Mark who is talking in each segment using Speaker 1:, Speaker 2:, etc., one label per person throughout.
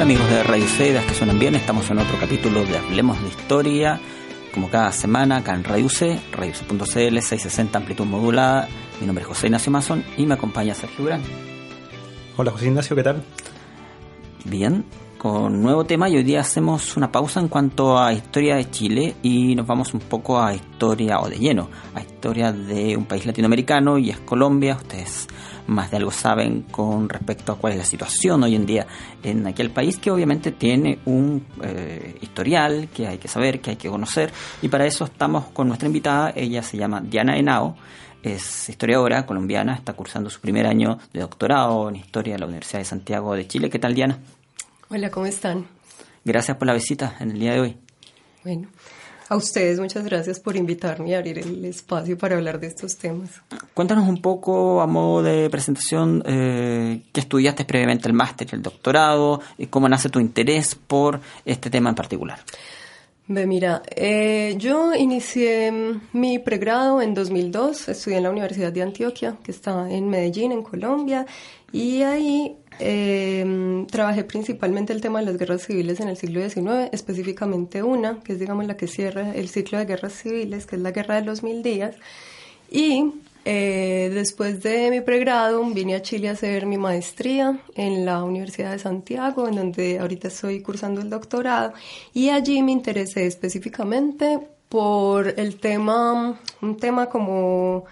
Speaker 1: Hola amigos de Radio que suenan bien, estamos en otro capítulo de Hablemos de Historia, como cada semana acá en Radio UC, radioc.cl, 660 amplitud modulada. Mi nombre es José Ignacio Mason y me acompaña Sergio Durán.
Speaker 2: Hola José Ignacio, ¿qué tal?
Speaker 1: Bien, con nuevo tema y hoy día hacemos una pausa en cuanto a historia de Chile y nos vamos un poco a historia, o de lleno, a historia de un país latinoamericano y es Colombia. Ustedes más de algo saben con respecto a cuál es la situación hoy en día en aquel país que obviamente tiene un eh, historial que hay que saber, que hay que conocer y para eso estamos con nuestra invitada, ella se llama Diana Henao es historiadora colombiana, está cursando su primer año de doctorado en historia de la Universidad de Santiago de Chile. ¿Qué tal, Diana?
Speaker 3: Hola, ¿cómo están?
Speaker 1: Gracias por la visita en el día de hoy.
Speaker 3: Bueno, a ustedes muchas gracias por invitarme a abrir el espacio para hablar de estos temas.
Speaker 1: Cuéntanos un poco, a modo de presentación, eh, qué estudiaste previamente el máster y el doctorado, y cómo nace tu interés por este tema en particular.
Speaker 3: Ve, mira, eh, yo inicié mi pregrado en 2002, estudié en la Universidad de Antioquia, que está en Medellín, en Colombia, y ahí eh, trabajé principalmente el tema de las guerras civiles en el siglo XIX, específicamente una, que es digamos la que cierra el ciclo de guerras civiles, que es la Guerra de los Mil Días, y eh, después de mi pregrado vine a Chile a hacer mi maestría en la Universidad de Santiago, en donde ahorita estoy cursando el doctorado, y allí me interesé específicamente por el tema, un tema como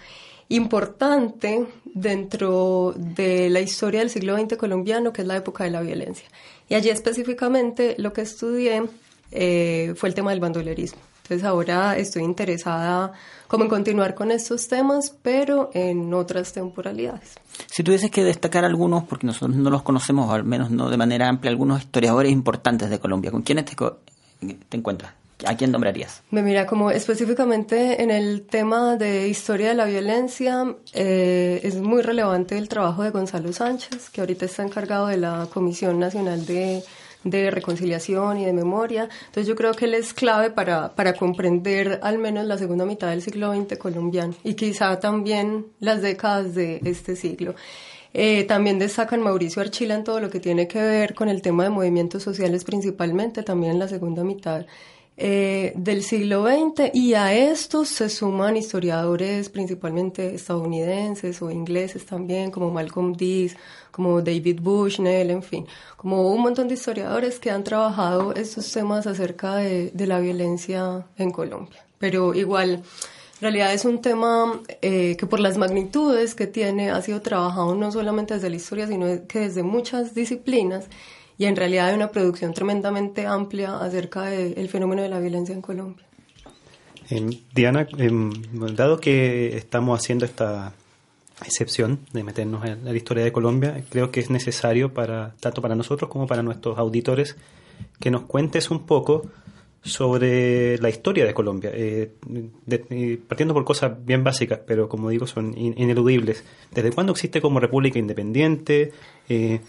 Speaker 3: importante dentro de la historia del siglo XX colombiano, que es la época de la violencia. Y allí específicamente lo que estudié eh, fue el tema del bandolerismo. Entonces ahora estoy interesada como en continuar con estos temas, pero en otras temporalidades.
Speaker 1: Si tuvieses que destacar algunos, porque nosotros no los conocemos, al menos no de manera amplia, algunos historiadores importantes de Colombia, ¿con quiénes te, te encuentras? ¿A quién nombrarías?
Speaker 3: Me mira, como específicamente en el tema de historia de la violencia, eh, es muy relevante el trabajo de Gonzalo Sánchez, que ahorita está encargado de la Comisión Nacional de de reconciliación y de memoria. Entonces yo creo que él es clave para, para comprender al menos la segunda mitad del siglo XX colombiano y quizá también las décadas de este siglo. Eh, también destacan Mauricio Archila en todo lo que tiene que ver con el tema de movimientos sociales principalmente, también en la segunda mitad eh, del siglo XX y a estos se suman historiadores principalmente estadounidenses o ingleses también, como Malcolm Dees, como David Bushnell, en fin, como un montón de historiadores que han trabajado estos temas acerca de, la violencia en Colombia. Pero igual, en realidad es un tema eh, que por las magnitudes que tiene ha sido trabajado no solamente desde la historia, sino que desde muchas disciplinas y en realidad hay una producción tremendamente amplia acerca del fenómeno de la violencia en Colombia.
Speaker 2: Diana, em, dado que estamos haciendo esta excepción de meternos en la historia de Colombia, creo que es necesario para tanto para nosotros como para nuestros auditores que nos cuentes un poco sobre la historia de Colombia, eh, partiendo por cosas bien básicas, pero como digo son ineludibles. ¿Desde cuándo existe como república independiente? Eh,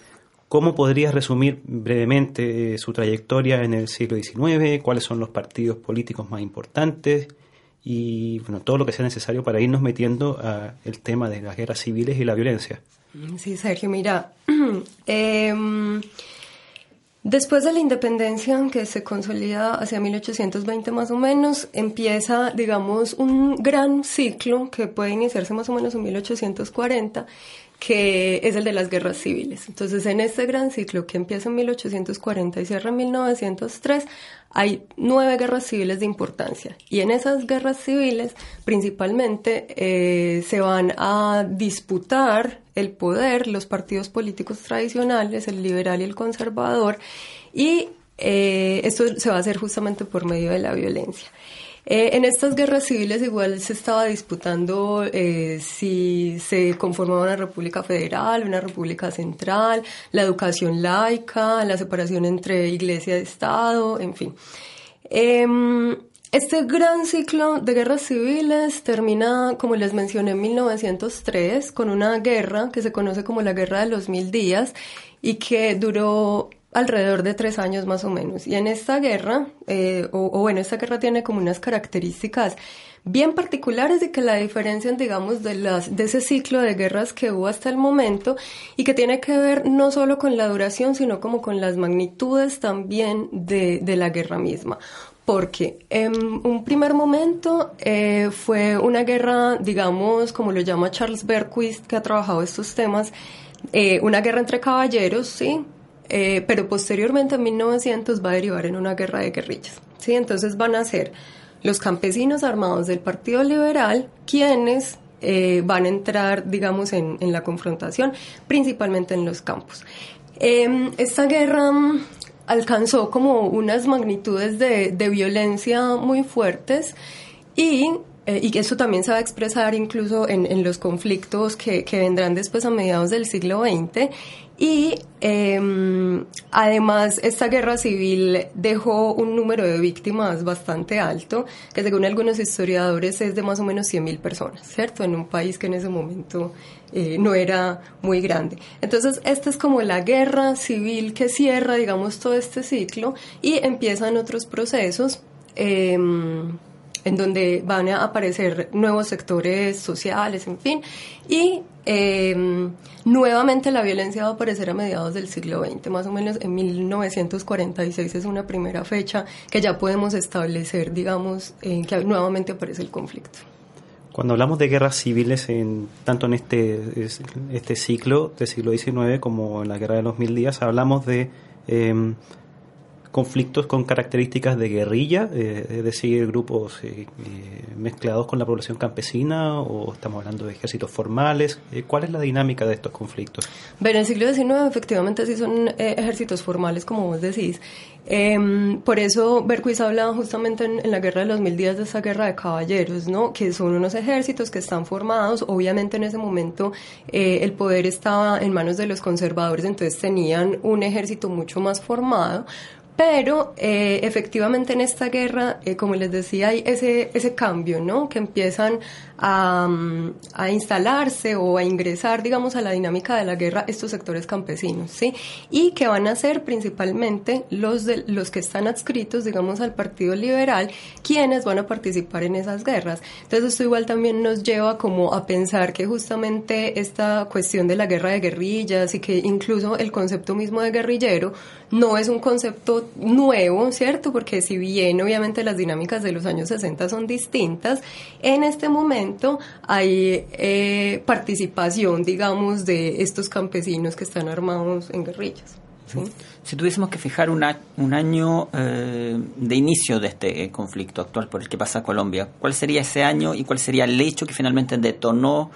Speaker 2: ¿Cómo podrías resumir brevemente eh, su trayectoria en el siglo XIX? ¿Cuáles son los partidos políticos más importantes? Y bueno, todo lo que sea necesario para irnos metiendo al tema de las guerras civiles y la violencia.
Speaker 3: Sí, Sergio, mira, em, después de la independencia que se consolida hacia 1820 más o menos, empieza, digamos, un gran ciclo que puede iniciarse más o menos en 1840 que es el de las guerras civiles. Entonces, en este gran ciclo que empieza en 1840 y cierra en 1903, hay nueve guerras civiles de importancia. Y en esas guerras civiles, principalmente, eh, se van a disputar el poder los partidos políticos tradicionales, el liberal y el conservador, y eh, esto se va a hacer justamente por medio de la violencia. Eh, en estas guerras civiles igual se estaba disputando eh, si se conformaba una república federal, una república central, la educación laica, la separación entre iglesia y Estado, en fin. Em, este gran ciclo de guerras civiles termina, como les mencioné, en 1903 con una guerra que se conoce como la Guerra de los Mil Días y que duró alrededor de tres años más o menos. Y en esta guerra, eh, o, bueno, esta guerra tiene como unas características bien particulares de que la diferencian, digamos, de, las, de ese ciclo de guerras que hubo hasta el momento y que tiene que ver no solo con la duración, sino como con las magnitudes también de, la guerra misma porque en un primer momento eh, fue una guerra, digamos, como lo llama Charles Berquist, que ha trabajado estos temas, eh, una guerra entre caballeros, sí, eh, pero posteriormente en 1900 va a derivar en una guerra de guerrillas, sí, entonces van a ser los campesinos armados del Partido Liberal quienes van a entrar, digamos, en, la confrontación, principalmente en los campos. esta guerra alcanzó como unas magnitudes de, violencia muy fuertes y eh, y eso también se va a expresar incluso en, en los conflictos que, que, vendrán después a mediados del siglo XX. Y eh, además esta guerra civil dejó un número de víctimas bastante alto, que según algunos historiadores es de más o menos 100.000 personas, ¿cierto? En un país que en ese momento eh, no era muy grande. Entonces, esta es como la guerra civil que cierra, digamos, todo este ciclo y empiezan otros procesos. Eh, en donde van a aparecer nuevos sectores sociales, en fin, y em, nuevamente la violencia va a aparecer a mediados del siglo XX, más o menos en 1946 es una primera fecha que ya podemos establecer, digamos, que nuevamente aparece el conflicto.
Speaker 2: Cuando hablamos de guerras civiles, en, tanto en este, este ciclo del siglo XIX como en la Guerra de los Mil Días, hablamos de eh, conflictos con características de guerrilla, eh, es decir, grupos eh, eh, mezclados con la población campesina o estamos hablando de ejércitos formales. ¿Cuál es la dinámica de estos conflictos?
Speaker 3: Bueno, en el siglo XIX efectivamente sí son ejércitos formales, como vos decís. Em, por eso Berquist hablaba justamente en, la Guerra de los Mil Días de esa guerra de caballeros, ¿no? que son unos ejércitos que están formados. Obviamente en ese momento el poder estaba en manos de los conservadores, entonces tenían un ejército mucho más formado pero eh, efectivamente en esta guerra, eh, como les decía, hay ese, ese cambio, ¿no? Que empiezan a, a, instalarse o a ingresar, digamos, a la dinámica de la guerra estos sectores campesinos, ¿sí? Y que van a ser principalmente los, de, los que están adscritos, digamos, al Partido Liberal, quienes van a participar en esas guerras. Entonces esto igual también nos lleva como a pensar que justamente esta cuestión de la guerra de guerrillas y que incluso el concepto mismo de guerrillero no es un concepto nuevo, ¿cierto? Porque si bien obviamente las dinámicas de los años 60 son distintas, en este momento hay eh, participación, digamos, de estos campesinos que están armados en guerrillas.
Speaker 1: Si tuviésemos que fijar un año eh, de inicio de este conflicto actual por el que pasa Colombia, ¿cuál sería ese año y cuál sería el hecho que finalmente detonó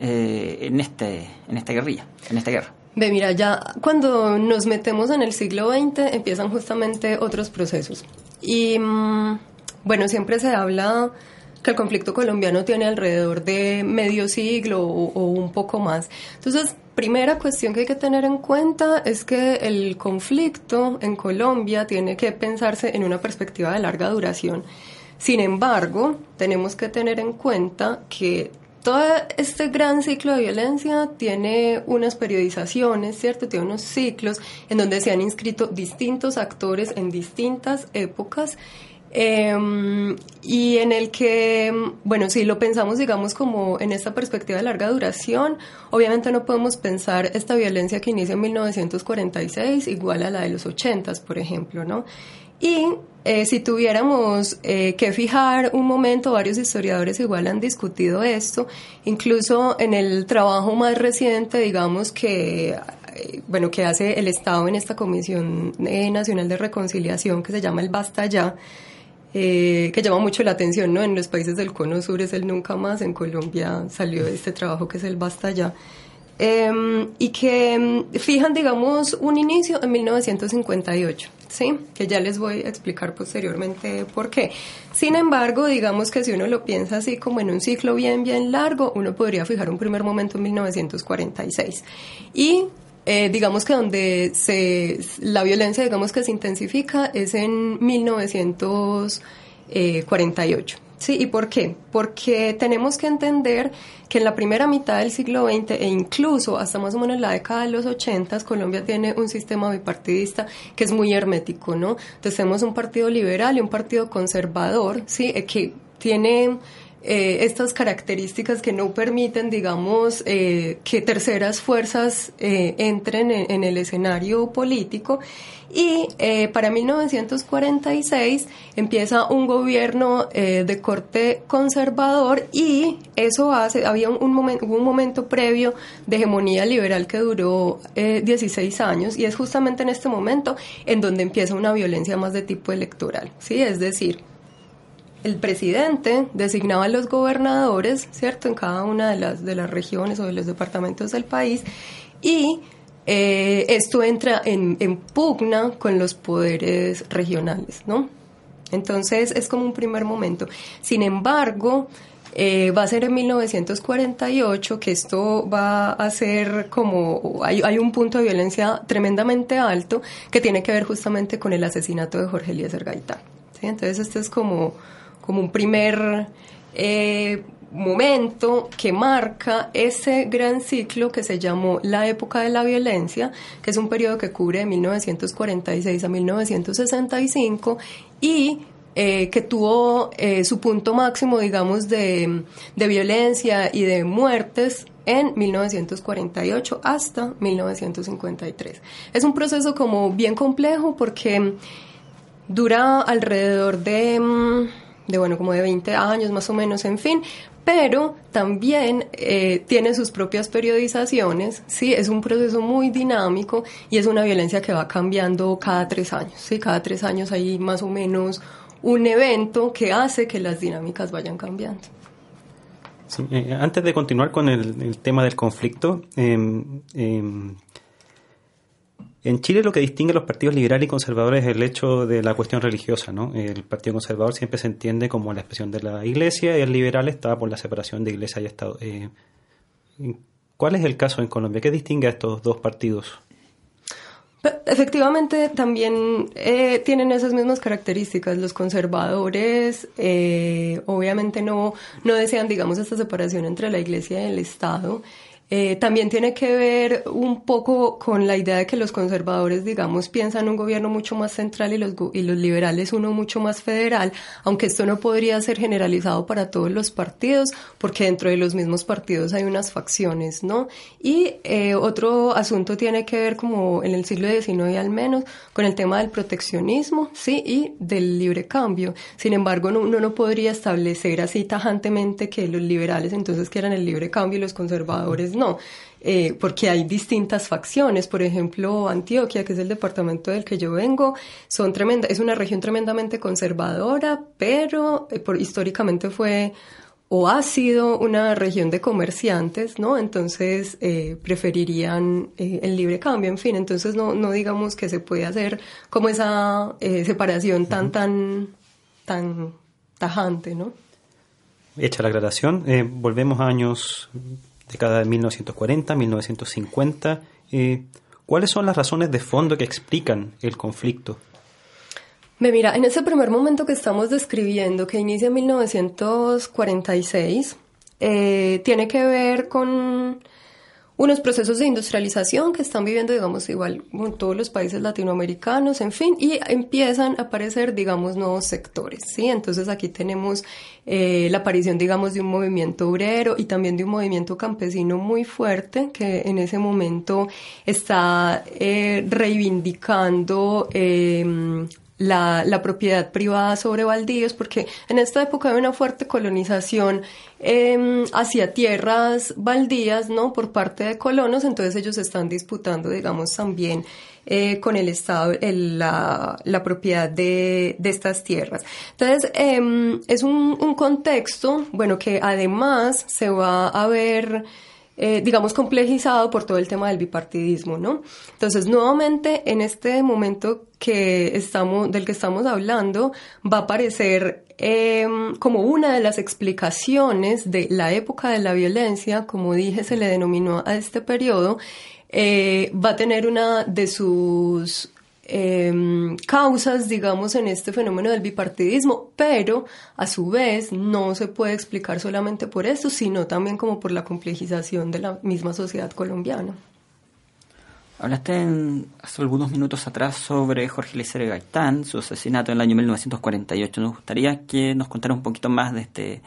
Speaker 1: eh, en, este, en esta guerrilla, en esta guerra?
Speaker 3: Ve, mira, ya cuando nos metemos en el siglo XX empiezan justamente otros procesos. Y mm, bueno, siempre se habla que el conflicto colombiano tiene alrededor de medio siglo o, un poco más. Entonces, primera cuestión que hay que tener en cuenta es que el conflicto en Colombia tiene que pensarse en una perspectiva de larga duración. Sin embargo, tenemos que tener en cuenta que todo este gran ciclo de violencia tiene unas periodizaciones, ¿cierto? Tiene unos ciclos en donde se han inscrito distintos actores en distintas épocas Em, y en el que, bueno, si lo pensamos, digamos, como en esta perspectiva de larga duración, obviamente no podemos pensar esta violencia que inicia en 1946 igual a la de los 80, por ejemplo, ¿no? Y eh, si tuviéramos eh, que fijar un momento, varios historiadores igual han discutido esto, incluso en el trabajo más reciente, digamos que eh, bueno, que hace el Estado en esta Comisión Nacional de Reconciliación que se llama el Basta Ya, eh, que llama mucho la atención, ¿no? En los países del Cono Sur es el Nunca Más, en Colombia salió este trabajo que es el Basta Ya. Em, y que em, fijan, digamos, un inicio en 1958. ¿sí? Que ya les voy a explicar posteriormente por qué. Sin embargo, digamos que si uno lo piensa así como en un ciclo bien, bien largo, uno podría fijar un primer momento en 1946. Y eh, digamos que donde se, la violencia, digamos que se intensifica es en 1948. Sí, ¿y por qué? Porque tenemos que entender que en la primera mitad del siglo XX e incluso hasta más o menos la década de los 80 Colombia tiene un sistema bipartidista que es muy hermético, ¿no? Entonces tenemos un partido liberal y un partido conservador, ¿sí? Eh, que tiene eh, estas características que no permiten, digamos, eh, que terceras fuerzas eh, entren en, el escenario político. Y para 1946 empieza un gobierno de corte conservador y eso hace, había un, momento, un momento previo de hegemonía liberal que duró 16 años y es justamente en este momento en donde empieza una violencia más de tipo electoral, ¿sí? Es decir, el presidente designaba a los gobernadores, ¿cierto?, en cada una de las, de las regiones o de los departamentos del país y eh, esto entra en, pugna con los poderes regionales, ¿no? Entonces es como un primer momento. Sin embargo, eh, va a ser en 1948 que esto va a ser como, hay, hay, un punto de violencia tremendamente alto que tiene que ver justamente con el asesinato de Jorge Eliezer Gaitán. ¿sí? Entonces este es como como un primer eh, momento que marca ese gran ciclo que se llamó la época de la violencia, que es un periodo que cubre de 1946 a 1965 y eh, que tuvo eh, su punto máximo, digamos, de, de violencia y de muertes en 1948 hasta 1953. Es un proceso como bien complejo porque dura alrededor de mm, de bueno, como de 20 años más o menos, en fin, pero también eh, tiene sus propias periodizaciones, sí, es un proceso muy dinámico y es una violencia que va cambiando cada tres años, sí, cada tres años hay más o menos un evento que hace que las dinámicas vayan cambiando.
Speaker 2: Eh, antes de continuar con el, tema del conflicto, em, en Chile lo que distingue a los partidos liberales y conservadores es el hecho de la cuestión religiosa, ¿no? El Partido Conservador siempre se entiende como la expresión de la Iglesia y el liberal está por la separación de Iglesia y Estado. Eh, ¿Cuál es el caso en Colombia? ¿Qué distingue a estos dos partidos?
Speaker 3: Efectivamente, también eh, tienen esas mismas características. Los conservadores, eh, obviamente, no, no desean, digamos, esta separación entre la Iglesia y el Estado. Eh, también tiene que ver un poco con la idea de que los conservadores, digamos, piensan un gobierno mucho más central y los, y los liberales uno mucho más federal, aunque esto no podría ser generalizado para todos los partidos, porque dentro de los mismos partidos hay unas facciones, ¿no? Y eh, otro asunto tiene que ver, como en el siglo XIX al menos, con el tema del proteccionismo, ¿sí? Y del libre cambio. Sin embargo, uno no podría establecer así tajantemente que los liberales entonces quieran el libre cambio y los conservadores no. Eh, porque hay distintas facciones. Por ejemplo, Antioquia, que es el departamento del que yo vengo, son tremenda, es una región tremendamente conservadora, pero eh, por, históricamente fue o ha sido una región de comerciantes, ¿no? Entonces eh, preferirían el libre cambio, en fin, entonces no, no digamos que se puede hacer como esa separación tan, tan, tan tajante, ¿no?
Speaker 2: Hecha la aclaración, volvemos a años década de 1940, 1950. Eh, ¿Cuáles son las razones de fondo que explican el conflicto?
Speaker 3: Mira, en ese primer momento que estamos describiendo, que inicia en 1946, eh, tiene que ver con unos procesos de industrialización que están viviendo, digamos, igual en todos los países latinoamericanos, en fin, y empiezan a aparecer, digamos, nuevos sectores, ¿sí? Entonces aquí tenemos eh, la aparición, digamos, de un movimiento obrero y también de un movimiento campesino muy fuerte que en ese momento está eh, reivindicando eh, la, la, propiedad privada sobre baldíos, porque en esta época hay una fuerte colonización eh, hacia tierras baldías, ¿no? Por parte de colonos, entonces ellos están disputando, digamos, también eh, con el Estado la, propiedad de, estas tierras. Entonces, eh, es un, contexto, bueno, que además se va a ver eh, digamos, complejizado por todo el tema del bipartidismo, ¿no? Entonces, nuevamente, en este momento que estamos, del que estamos hablando, va a aparecer em, como una de las explicaciones de la época de la violencia, como dije, se le denominó a este periodo, eh, va a tener una de sus Em, causas, digamos, en este fenómeno del bipartidismo, pero a su vez no se puede explicar solamente por eso, sino también como por la complejización de la misma sociedad colombiana.
Speaker 1: Hablaste hace algunos minutos atrás sobre Jorge Eliezer Gaitán, su asesinato en el año 1948. Nos gustaría que nos contara un poquito más de este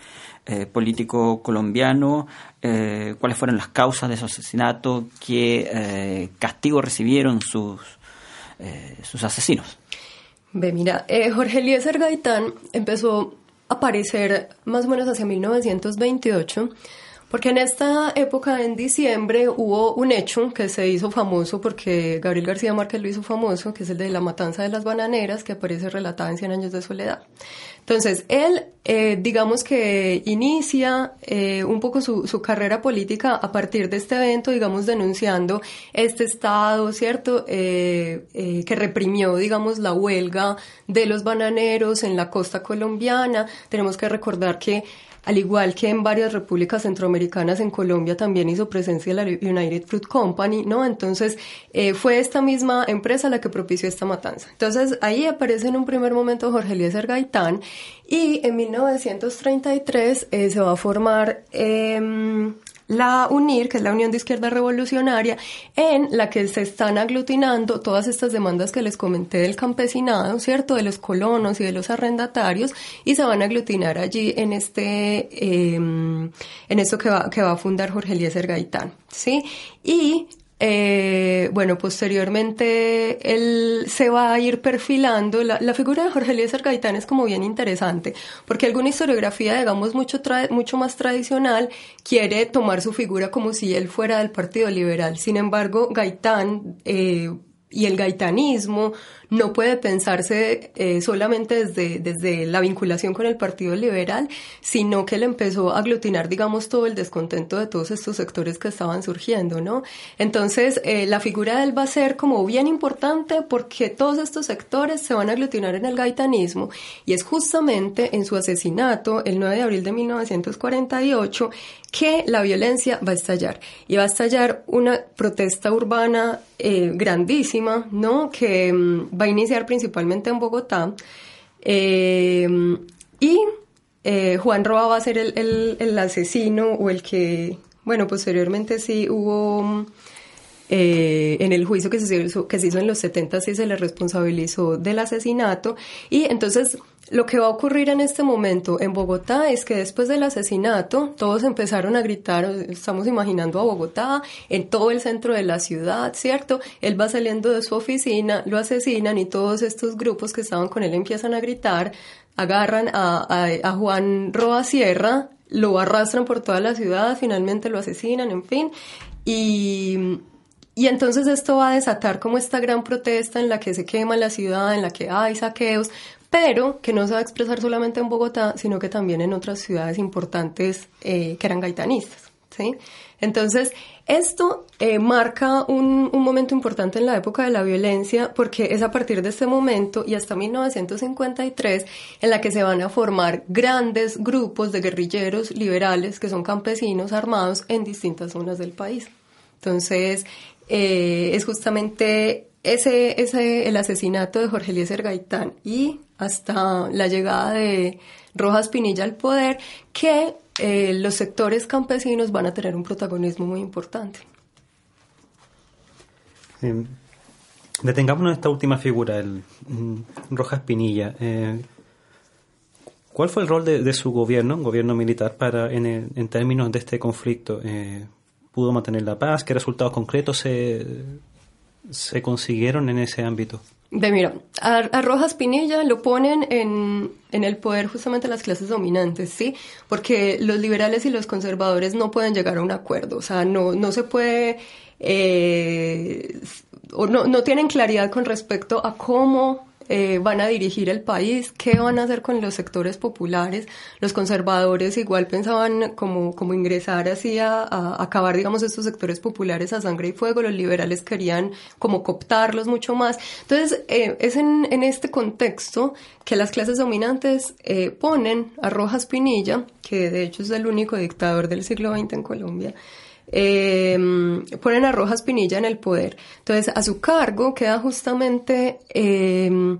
Speaker 1: eh, político colombiano, eh, cuáles fueron las causas de su asesinato, qué eh, castigo recibieron sus eh, sus asesinos.
Speaker 3: Ve, mira, eh, Jorge Eliezer Gaitán empezó a aparecer más o menos hacia 1928 porque en esta época, en diciembre, hubo un hecho que se hizo famoso porque Gabriel García Márquez lo hizo famoso, que es el de la matanza de las bananeras, que aparece relatada en Cien años de soledad. Entonces, él, eh, digamos que inicia eh, un poco su, su, carrera política a partir de este evento, digamos, denunciando este Estado, ¿cierto?, eh, que reprimió, digamos, la huelga de los bananeros en la costa colombiana. Tenemos que recordar que al igual que en varias repúblicas centroamericanas, en Colombia también hizo presencia la United Fruit Company, ¿no? Entonces, eh, fue esta misma empresa la que propició esta matanza. Entonces, ahí aparece en un primer momento Jorge Eliezer Gaitán y en 1933 eh, se va a formar... Eh, la UNIR, que es la Unión de Izquierda Revolucionaria, en la que se están aglutinando todas estas demandas que les comenté del campesinado, ¿cierto? De los colonos y de los arrendatarios, y se van a aglutinar allí en este, em, en esto que va, que va a fundar Jorge Eliezer Gaitán, ¿sí? Y eh, bueno, posteriormente él se va a ir perfilando. La, figura de Jorge Eliezer Gaitán es como bien interesante, porque alguna historiografía, digamos, mucho, mucho más tradicional, quiere tomar su figura como si él fuera del Partido Liberal. Sin embargo, Gaitán eh, y el gaitanismo no puede pensarse eh, solamente desde, desde la vinculación con el Partido Liberal, sino que él empezó a aglutinar, digamos, todo el descontento de todos estos sectores que estaban surgiendo, ¿no? Entonces, eh, la figura de él va a ser como bien importante porque todos estos sectores se van a aglutinar en el gaitanismo y es justamente en su asesinato, el 9 de abril de 1948, que la violencia va a estallar y va a estallar una protesta urbana eh, grandísima, ¿no? Que mm, va a iniciar principalmente en Bogotá. Eh, y eh, Juan Roa va a ser el, asesino o el que, bueno, posteriormente sí hubo... Eh, en el juicio que se, hizo, que se hizo en los 70 sí se le responsabilizó del asesinato y entonces lo que va a ocurrir en este momento en Bogotá es que después del asesinato todos empezaron a gritar, estamos imaginando a Bogotá, en todo el centro de la ciudad, ¿cierto? Él va saliendo de su oficina, lo asesinan y todos estos grupos que estaban con él empiezan a gritar, agarran a, a, Juan Roa Sierra, lo arrastran por toda la ciudad, finalmente lo asesinan, en fin, y... Y entonces esto va a desatar como esta gran protesta en la que se quema la ciudad, en la que hay saqueos, pero que no se va a expresar solamente en Bogotá, sino que también en otras ciudades importantes eh, que eran gaitanistas. ¿sí? Entonces, esto eh, marca un, un, momento importante en la época de la violencia porque es a partir de este momento y hasta 1953 en la que se van a formar grandes grupos de guerrilleros liberales que son campesinos armados en distintas zonas del país. Entonces, eh, es justamente ese, ese, el asesinato de Jorge Eliezer Gaitán y hasta la llegada de Rojas Pinilla al poder, que eh, los sectores campesinos van a tener un protagonismo muy importante.
Speaker 2: Eh, detengámonos en esta última figura, el mm, Rojas Pinilla. Eh, ¿Cuál fue el rol de, su gobierno, gobierno militar, para en, en términos de este conflicto? Eh, ¿Pudo mantener la paz? ¿Qué resultados concretos se, se consiguieron en ese ámbito?
Speaker 3: De mira, a, Rojas Pinilla lo ponen en, en, el poder justamente las clases dominantes, ¿sí? Porque los liberales y los conservadores no pueden llegar a un acuerdo, o sea, no, no se puede, eh, o no, no tienen claridad con respecto a cómo eh, van a dirigir el país, qué van a hacer con los sectores populares. Los conservadores igual pensaban como, como ingresar así a, acabar, digamos, estos sectores populares a sangre y fuego. Los liberales querían como cooptarlos mucho más. Entonces, eh, es en, este contexto que las clases dominantes eh, ponen a Rojas Pinilla, que de hecho es el único dictador del siglo XX en Colombia, eh, ponen a Rojas Pinilla en el poder. Entonces, a su cargo queda justamente eh,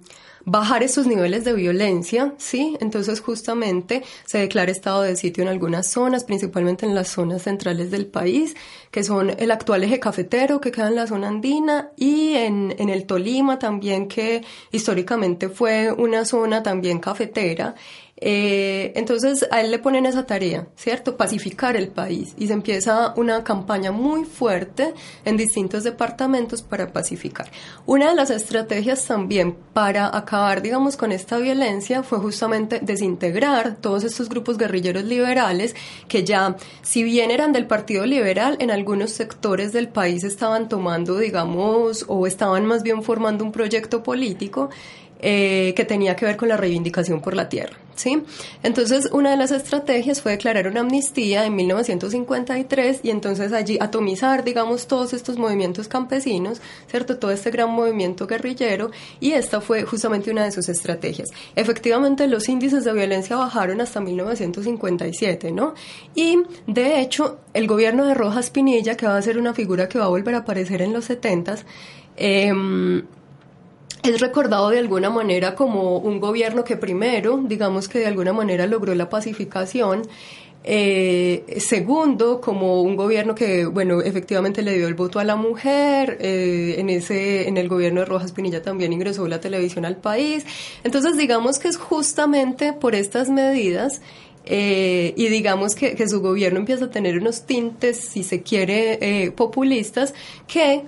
Speaker 3: bajar esos niveles de violencia, ¿sí? Entonces, justamente se declara estado de sitio en algunas zonas, principalmente en las zonas centrales del país, que son el actual eje cafetero que queda en la zona andina y en, en el Tolima también, que históricamente fue una zona también cafetera. Eh, entonces a él le ponen esa tarea, ¿cierto? Pacificar el país y se empieza una campaña muy fuerte en distintos departamentos para pacificar. Una de las estrategias también para acabar, digamos, con esta violencia fue justamente desintegrar todos estos grupos guerrilleros liberales que ya, si bien eran del Partido Liberal, en algunos sectores del país estaban tomando, digamos, o estaban más bien formando un proyecto político eh, que tenía que ver con la reivindicación por la tierra. ¿Sí? Entonces, una de las estrategias fue declarar una amnistía en 1953 y entonces allí atomizar, digamos, todos estos movimientos campesinos, ¿cierto? Todo este gran movimiento guerrillero y esta fue justamente una de sus estrategias. Efectivamente, los índices de violencia bajaron hasta 1957, ¿no? Y, de hecho, el gobierno de Rojas Pinilla, que va a ser una figura que va a volver a aparecer en los 70s, eh, es recordado de alguna manera como un gobierno que primero, digamos que de alguna manera logró la pacificación, eh, segundo, como un gobierno que, bueno, efectivamente le dio el voto a la mujer, eh, en, ese, en el gobierno de Rojas Pinilla también ingresó la televisión al país. Entonces, digamos que es justamente por estas medidas eh, y digamos que, que, su gobierno empieza a tener unos tintes, si se quiere, populistas, que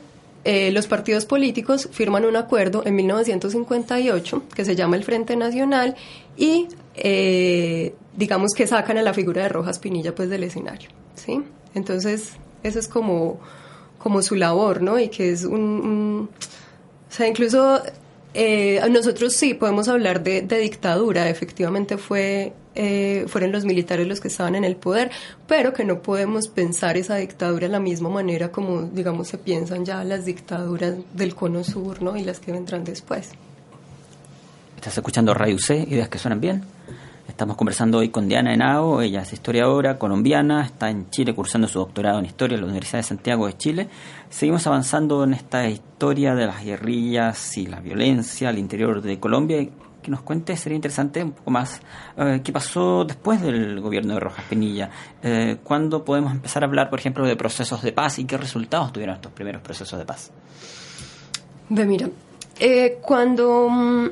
Speaker 3: eh, los partidos políticos firman un acuerdo en 1958 que se llama el Frente Nacional y eh, digamos que sacan a la figura de Rojas Pinilla pues del escenario, ¿sí? Entonces, eso es como, como su labor, ¿no? Y que es un, o sea, incluso eh, nosotros sí podemos hablar de dictadura, efectivamente fue eh, fueron los militares los que estaban en el poder, pero que no podemos pensar esa dictadura de la misma manera como, digamos, se piensan ya las dictaduras del cono sur, ¿no? Y las que vendrán después.
Speaker 1: Estás escuchando Radio C, ideas que suenan bien. Estamos conversando hoy con Diana Henao, ella es historiadora colombiana, está en Chile cursando su doctorado en historia en la Universidad de Santiago de Chile. Seguimos avanzando en esta historia de las guerrillas y la violencia al interior de Colombia que nos cuente, sería interesante un poco más eh, qué pasó después del gobierno de Rojas Pinilla. Eh, ¿Cuándo podemos empezar a hablar, por ejemplo, de procesos de paz y qué resultados tuvieron estos primeros procesos de paz?
Speaker 3: Ve, mira, eh, cuando mm,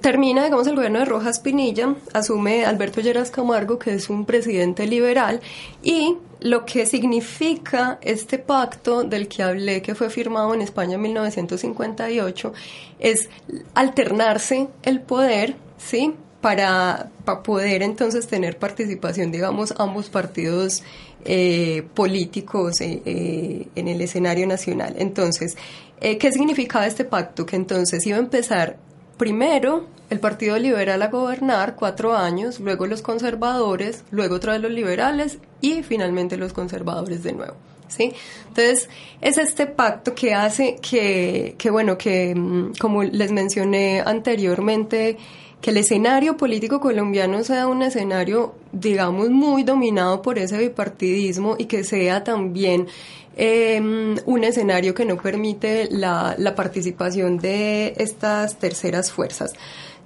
Speaker 3: termina, digamos, el gobierno de Rojas Pinilla, asume Alberto Lleras Camargo, que es un presidente liberal, y lo que significa este pacto del que hablé, que fue firmado en España en 1958, es alternarse el poder, ¿sí? Para, para poder entonces tener participación, digamos, ambos partidos eh, políticos eh, eh, en el escenario nacional. Entonces, ¿qué significaba este pacto? Que entonces iba a empezar primero el Partido Liberal a gobernar cuatro años, luego los conservadores, luego otra vez los liberales y finalmente los conservadores de nuevo. ¿sí? Entonces, es este pacto que hace que, que, bueno, que mm, como les mencioné anteriormente, que el escenario político colombiano sea un escenario, digamos, muy dominado por ese bipartidismo y que sea también eh, un escenario que no permite la, la, participación de estas terceras fuerzas.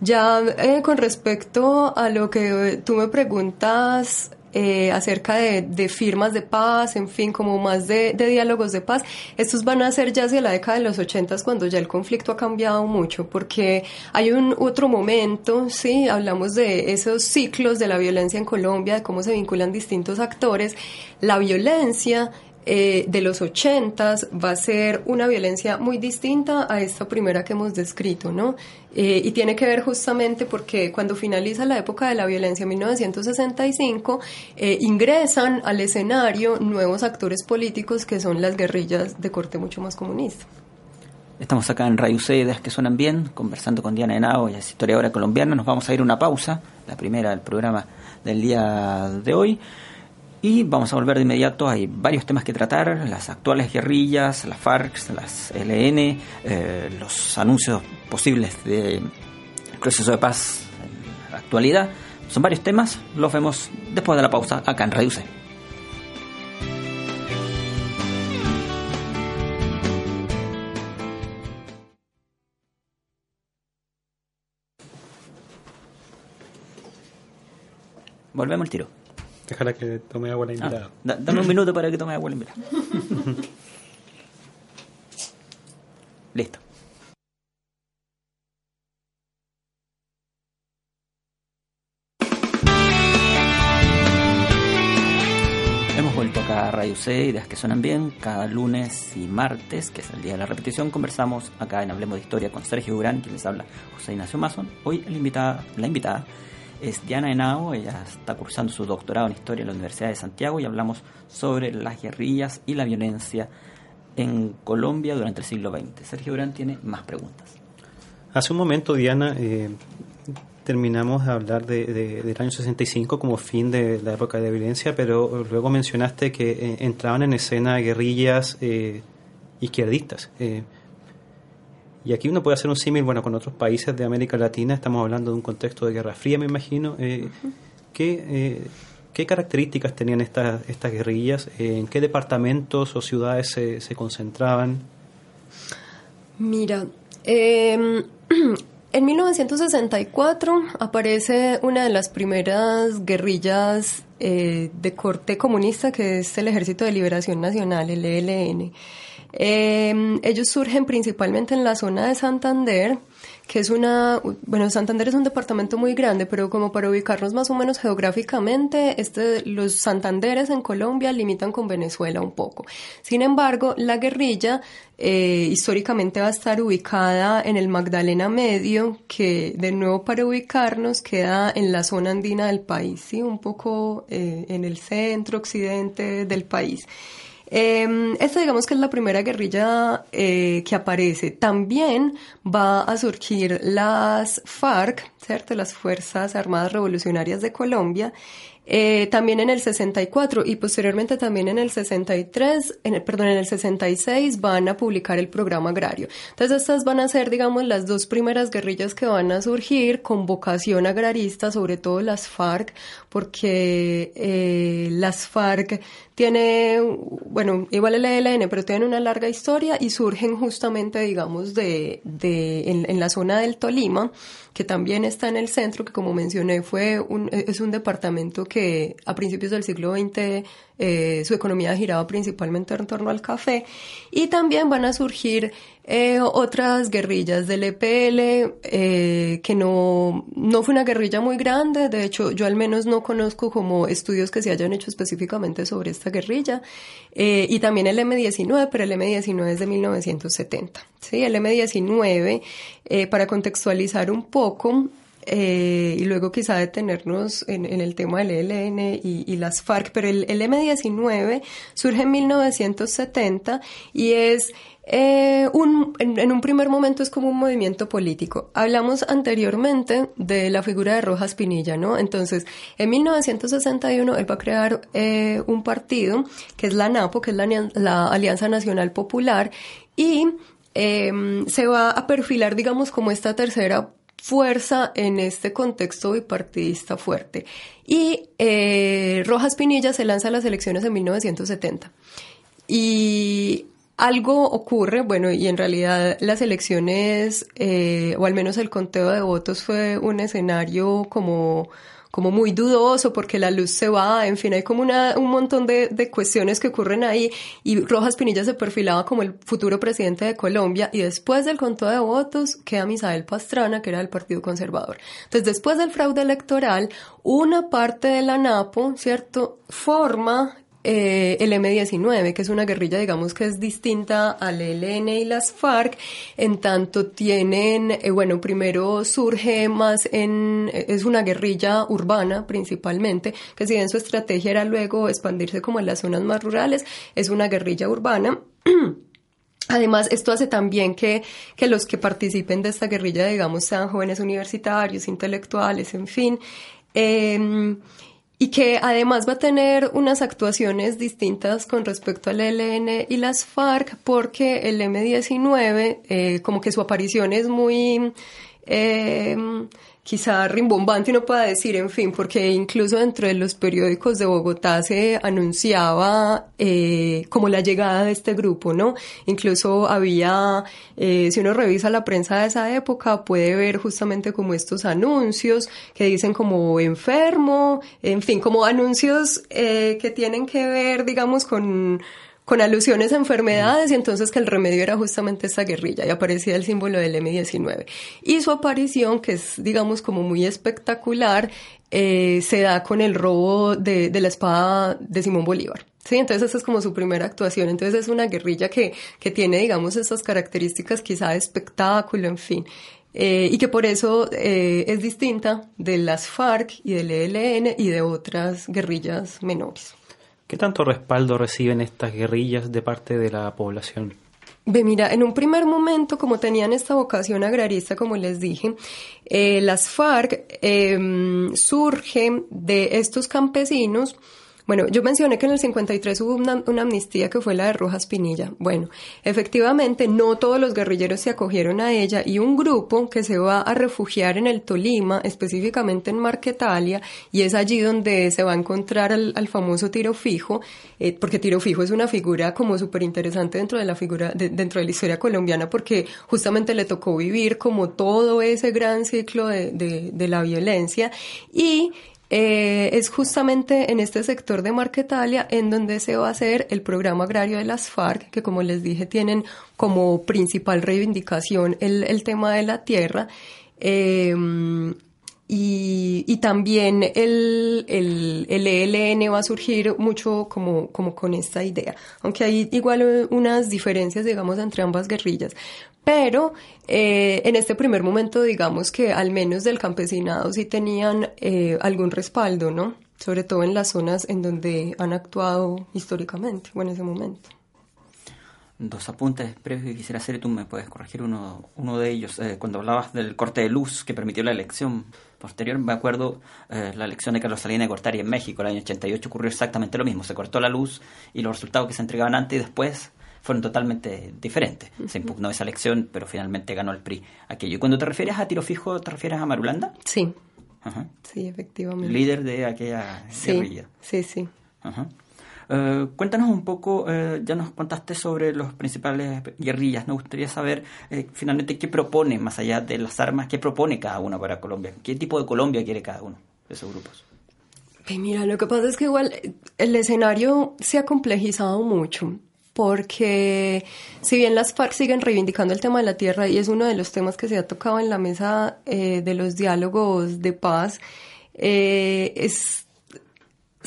Speaker 3: Ya eh, con respecto a lo que tú me preguntas eh, acerca de, firmas de paz, en fin, como más de, de, diálogos de paz. Estos van a ser ya hacia la década de los ochentas cuando ya el conflicto ha cambiado mucho, porque hay un otro momento, sí, hablamos de esos ciclos de la violencia en Colombia, de cómo se vinculan distintos actores. La violencia eh, de los ochentas va a ser una violencia muy distinta a esta primera que hemos descrito, ¿no? Eh, y tiene que ver justamente porque cuando finaliza la época de la violencia en 1965, eh, ingresan al escenario nuevos actores políticos que son las guerrillas de corte mucho más comunista.
Speaker 1: Estamos acá en Radio que suenan bien, conversando con Diana Henao, ella es historiadora colombiana. Nos vamos a ir a una pausa, la primera del programa del día de hoy. Y vamos a volver de inmediato. Hay varios temas que tratar: las actuales guerrillas, las FARC, las LN, eh, los anuncios posibles de proceso de paz en la actualidad. Son varios temas. Los vemos después de la pausa acá en C. Volvemos al tiro.
Speaker 2: Déjala que tome agua la
Speaker 1: Ah,
Speaker 2: invitada.
Speaker 1: da- dame un minuto para que tome agua la invitada. Listo. Hemos vuelto acá a Radio C, ideas que suenan bien, cada lunes y martes, que es el día de la repetición, conversamos acá en Hablemos de Historia con Sergio Durán, quien les habla José Ignacio Mason. Hoy la invitada, la invitada es Diana Henao, ella está cursando su doctorado en Historia en la Universidad de Santiago y hablamos sobre las guerrillas y la violencia en Colombia durante el siglo XX. Sergio Durán tiene más preguntas.
Speaker 2: Hace un momento, Diana, eh, terminamos de hablar de, de- del año 65 como fin de la época de violencia, pero luego mencionaste que eh, entraban en escena guerrillas eh, izquierdistas. Y aquí uno puede hacer un símil, bueno, con otros países de América Latina, estamos hablando de un contexto de Guerra Fría, me imagino. Eh, ¿qué, eh, ¿Qué características tenían estas, estas guerrillas? Eh, ¿En qué departamentos o ciudades se, se concentraban?
Speaker 3: Mira, eh, en 1964 aparece una de las primeras guerrillas eh, de corte comunista, que es el Ejército de Liberación Nacional, el ELN. Eh, ellos surgen principalmente en la zona de Santander, que es una, bueno, Santander es un departamento muy grande, pero como para ubicarnos más o menos geográficamente, este, los Santanderes en Colombia limitan con Venezuela un poco. Sin embargo, la guerrilla eh, históricamente va a estar ubicada en el Magdalena Medio, que de nuevo para ubicarnos queda en la zona andina del país, ¿sí? un poco eh, en el centro occidente del país. Eh, esta digamos que es la primera guerrilla eh, que aparece. También va a surgir las FARC, ¿cierto? Las Fuerzas Armadas Revolucionarias de Colombia. eh, también en el 64 y posteriormente también en el 63, en el, perdón, en el 66 van a publicar el programa agrario. Entonces estas van a ser, digamos, las dos primeras guerrillas que van a surgir con vocación agrarista, sobre todo las FARC, porque eh, las FARC tiene, bueno, igual el ELN, pero tienen una larga historia y surgen justamente, digamos, de, de en, la zona del Tolima, que también está en el centro, que como mencioné fue un, es un departamento que a principios del siglo XX eh, su economía giraba principalmente en torno al café. Y también van a surgir eh, otras guerrillas del EPL eh, que no, no fue una guerrilla muy grande, de hecho yo al menos no conozco como estudios que se hayan hecho específicamente sobre esta guerrilla eh, y también el M19, pero el M19 es de 1970. ¿sí? El M19, eh, para contextualizar un poco, eh, y luego quizá detenernos en, el tema del ELN y, las FARC, pero el, el, M19 surge en 1970 y es eh, un, en, un primer momento es como un movimiento político. Hablamos anteriormente de la figura de Rojas Pinilla, ¿no? Entonces, en 1961 él va a crear eh, un partido que es la NAPO, que es la, Alianza Nacional Popular, y eh, se va a perfilar, digamos, como esta tercera fuerza en este contexto bipartidista fuerte. Y eh, Rojas Pinilla se lanza a las elecciones en 1970. Y algo ocurre, bueno, y en realidad las elecciones, eh, o al menos el conteo de votos fue un escenario como como muy dudoso porque la luz se va, en fin, hay como una, un montón de, de, cuestiones que ocurren ahí y Rojas Pinilla se perfilaba como el futuro presidente de Colombia y después del conteo de votos queda Misael Pastrana, que era del Partido Conservador. Entonces, después del fraude electoral, una parte de la NAPO, ¿cierto?, forma eh, el M-19, que es una guerrilla, digamos, que es distinta al ELN y las FARC, en tanto tienen, eh, bueno, primero surge más en, es una guerrilla urbana principalmente, que si bien su estrategia era luego expandirse como en las zonas más rurales, es una guerrilla urbana. Además, esto hace también que, que los que participen de esta guerrilla, digamos, sean jóvenes universitarios, intelectuales, en fin. Eh, y que además va a tener unas actuaciones distintas con respecto al ELN y las FARC porque el M19 eh, como que su aparición es muy eh, quizá rimbombante uno pueda decir, en fin, porque incluso dentro de los periódicos de Bogotá se anunciaba eh, como la llegada de este grupo, ¿no? Incluso había, eh, si uno revisa la prensa de esa época, puede ver justamente como estos anuncios que dicen como enfermo, en fin, como anuncios eh, que tienen que ver, digamos, con con alusiones a enfermedades y entonces que el remedio era justamente esa guerrilla y aparecía el símbolo del M19. Y su aparición, que es digamos como muy espectacular, eh, se da con el robo de, de la espada de Simón Bolívar. Sí, entonces esa es como su primera actuación. Entonces es una guerrilla que, que tiene, digamos, esas características quizá de espectáculo, en fin. Eh, y que por eso eh, es distinta de las FARC y del ELN y de otras guerrillas menores.
Speaker 2: ¿Qué tanto respaldo reciben estas guerrillas de parte de la población?
Speaker 3: Ve, mira, en un primer momento, como tenían esta vocación agrarista, como les dije, eh, las FARC eh, surgen de estos campesinos bueno, yo mencioné que en el 53 hubo una, amnistía que fue la de Rojas Pinilla. Bueno, efectivamente no todos los guerrilleros se acogieron a ella y un grupo que se va a refugiar en el Tolima, específicamente en Marquetalia, y es allí donde se va a encontrar al, famoso tiro fijo, eh, porque tiro fijo es una figura como súper interesante dentro de la figura, dentro de la historia colombiana, porque justamente le tocó vivir como todo ese gran ciclo de, de la violencia y eh, es justamente en este sector de Marquetalia en donde se va a hacer el programa agrario de las FARC, que como les dije tienen como principal reivindicación el, tema de la tierra. Em, y, también el, el, el, ELN va a surgir mucho como, como con esta idea, aunque hay igual unas diferencias, digamos, entre ambas guerrillas. Pero eh, en este primer momento, digamos que al menos del campesinado sí tenían eh, algún respaldo, ¿no? Sobre todo en las zonas en donde han actuado históricamente o en ese momento.
Speaker 1: Dos apuntes previos que quisiera hacer y tú me puedes corregir uno, uno de ellos. Eh, cuando hablabas del corte de luz que permitió la elección posterior, me acuerdo la elección de Carlos Salinas de Gortari en México, el año 88 ocurrió exactamente lo mismo. Se cortó la luz y los resultados que se entregaban antes y después fueron totalmente diferentes. Se impugnó esa elección, pero finalmente ganó el PRI aquello. Y cuando te refieres a tiro fijo, ¿te refieres a Marulanda?
Speaker 3: Sí. Sí, efectivamente.
Speaker 1: Líder de aquella
Speaker 3: sí,
Speaker 1: guerrilla.
Speaker 3: Sí, sí.
Speaker 1: Eh, cuéntanos un poco, eh, ya nos contaste sobre los principales guerrillas, nos gustaría saber eh, finalmente qué propone, más allá de las armas, qué propone cada uno para Colombia, qué tipo de Colombia quiere cada uno de esos grupos.
Speaker 3: mira, lo que pasa es que igual el escenario se ha complejizado mucho porque si bien las FARC siguen reivindicando el tema de la tierra y es uno de los temas que se ha tocado en la mesa eh, de los diálogos de paz, eh, es,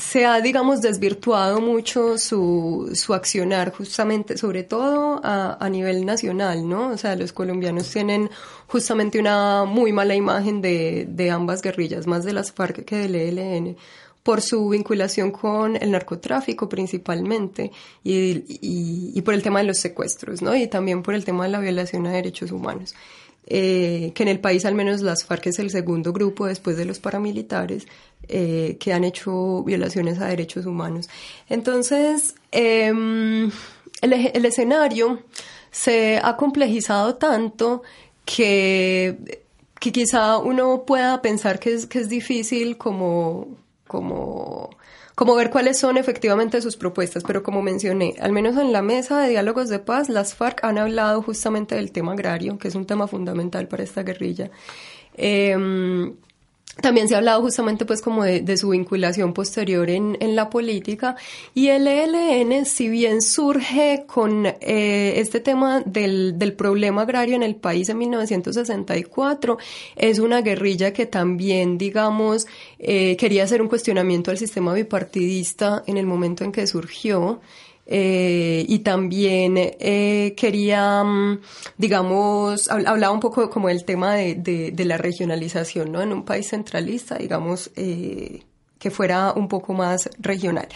Speaker 3: se ha, digamos, desvirtuado mucho su, su accionar justamente, sobre todo a, a, nivel nacional, ¿no? O sea, los colombianos tienen justamente una muy mala imagen de, de ambas guerrillas, más de las FARC que del ELN por su vinculación con el narcotráfico principalmente y, por el tema de los secuestros, ¿no? Y también por el tema de la violación a derechos humanos. Eh, que en el país al menos las FARC es el segundo grupo después de los paramilitares eh, que han hecho violaciones a derechos humanos. Entonces, em, el, el escenario se ha complejizado tanto que, que quizá uno pueda pensar que es, que es difícil como como, como ver cuáles son efectivamente sus propuestas, pero como mencioné, al menos en la mesa de diálogos de paz, las FARC han hablado justamente del tema agrario, que es un tema fundamental para esta guerrilla. Eh, también se ha hablado justamente pues como de, su vinculación posterior en, en, la política. Y el ELN si bien surge con eh, este tema del, del, problema agrario en el país en 1964 es una guerrilla que también digamos eh, quería hacer un cuestionamiento al sistema bipartidista en el momento en que surgió eh, y también eh, quería, mm, digamos, hablaba un poco como del tema de, de, la regionalización, ¿no? En un país centralista, digamos, eh, que fuera un poco más regional.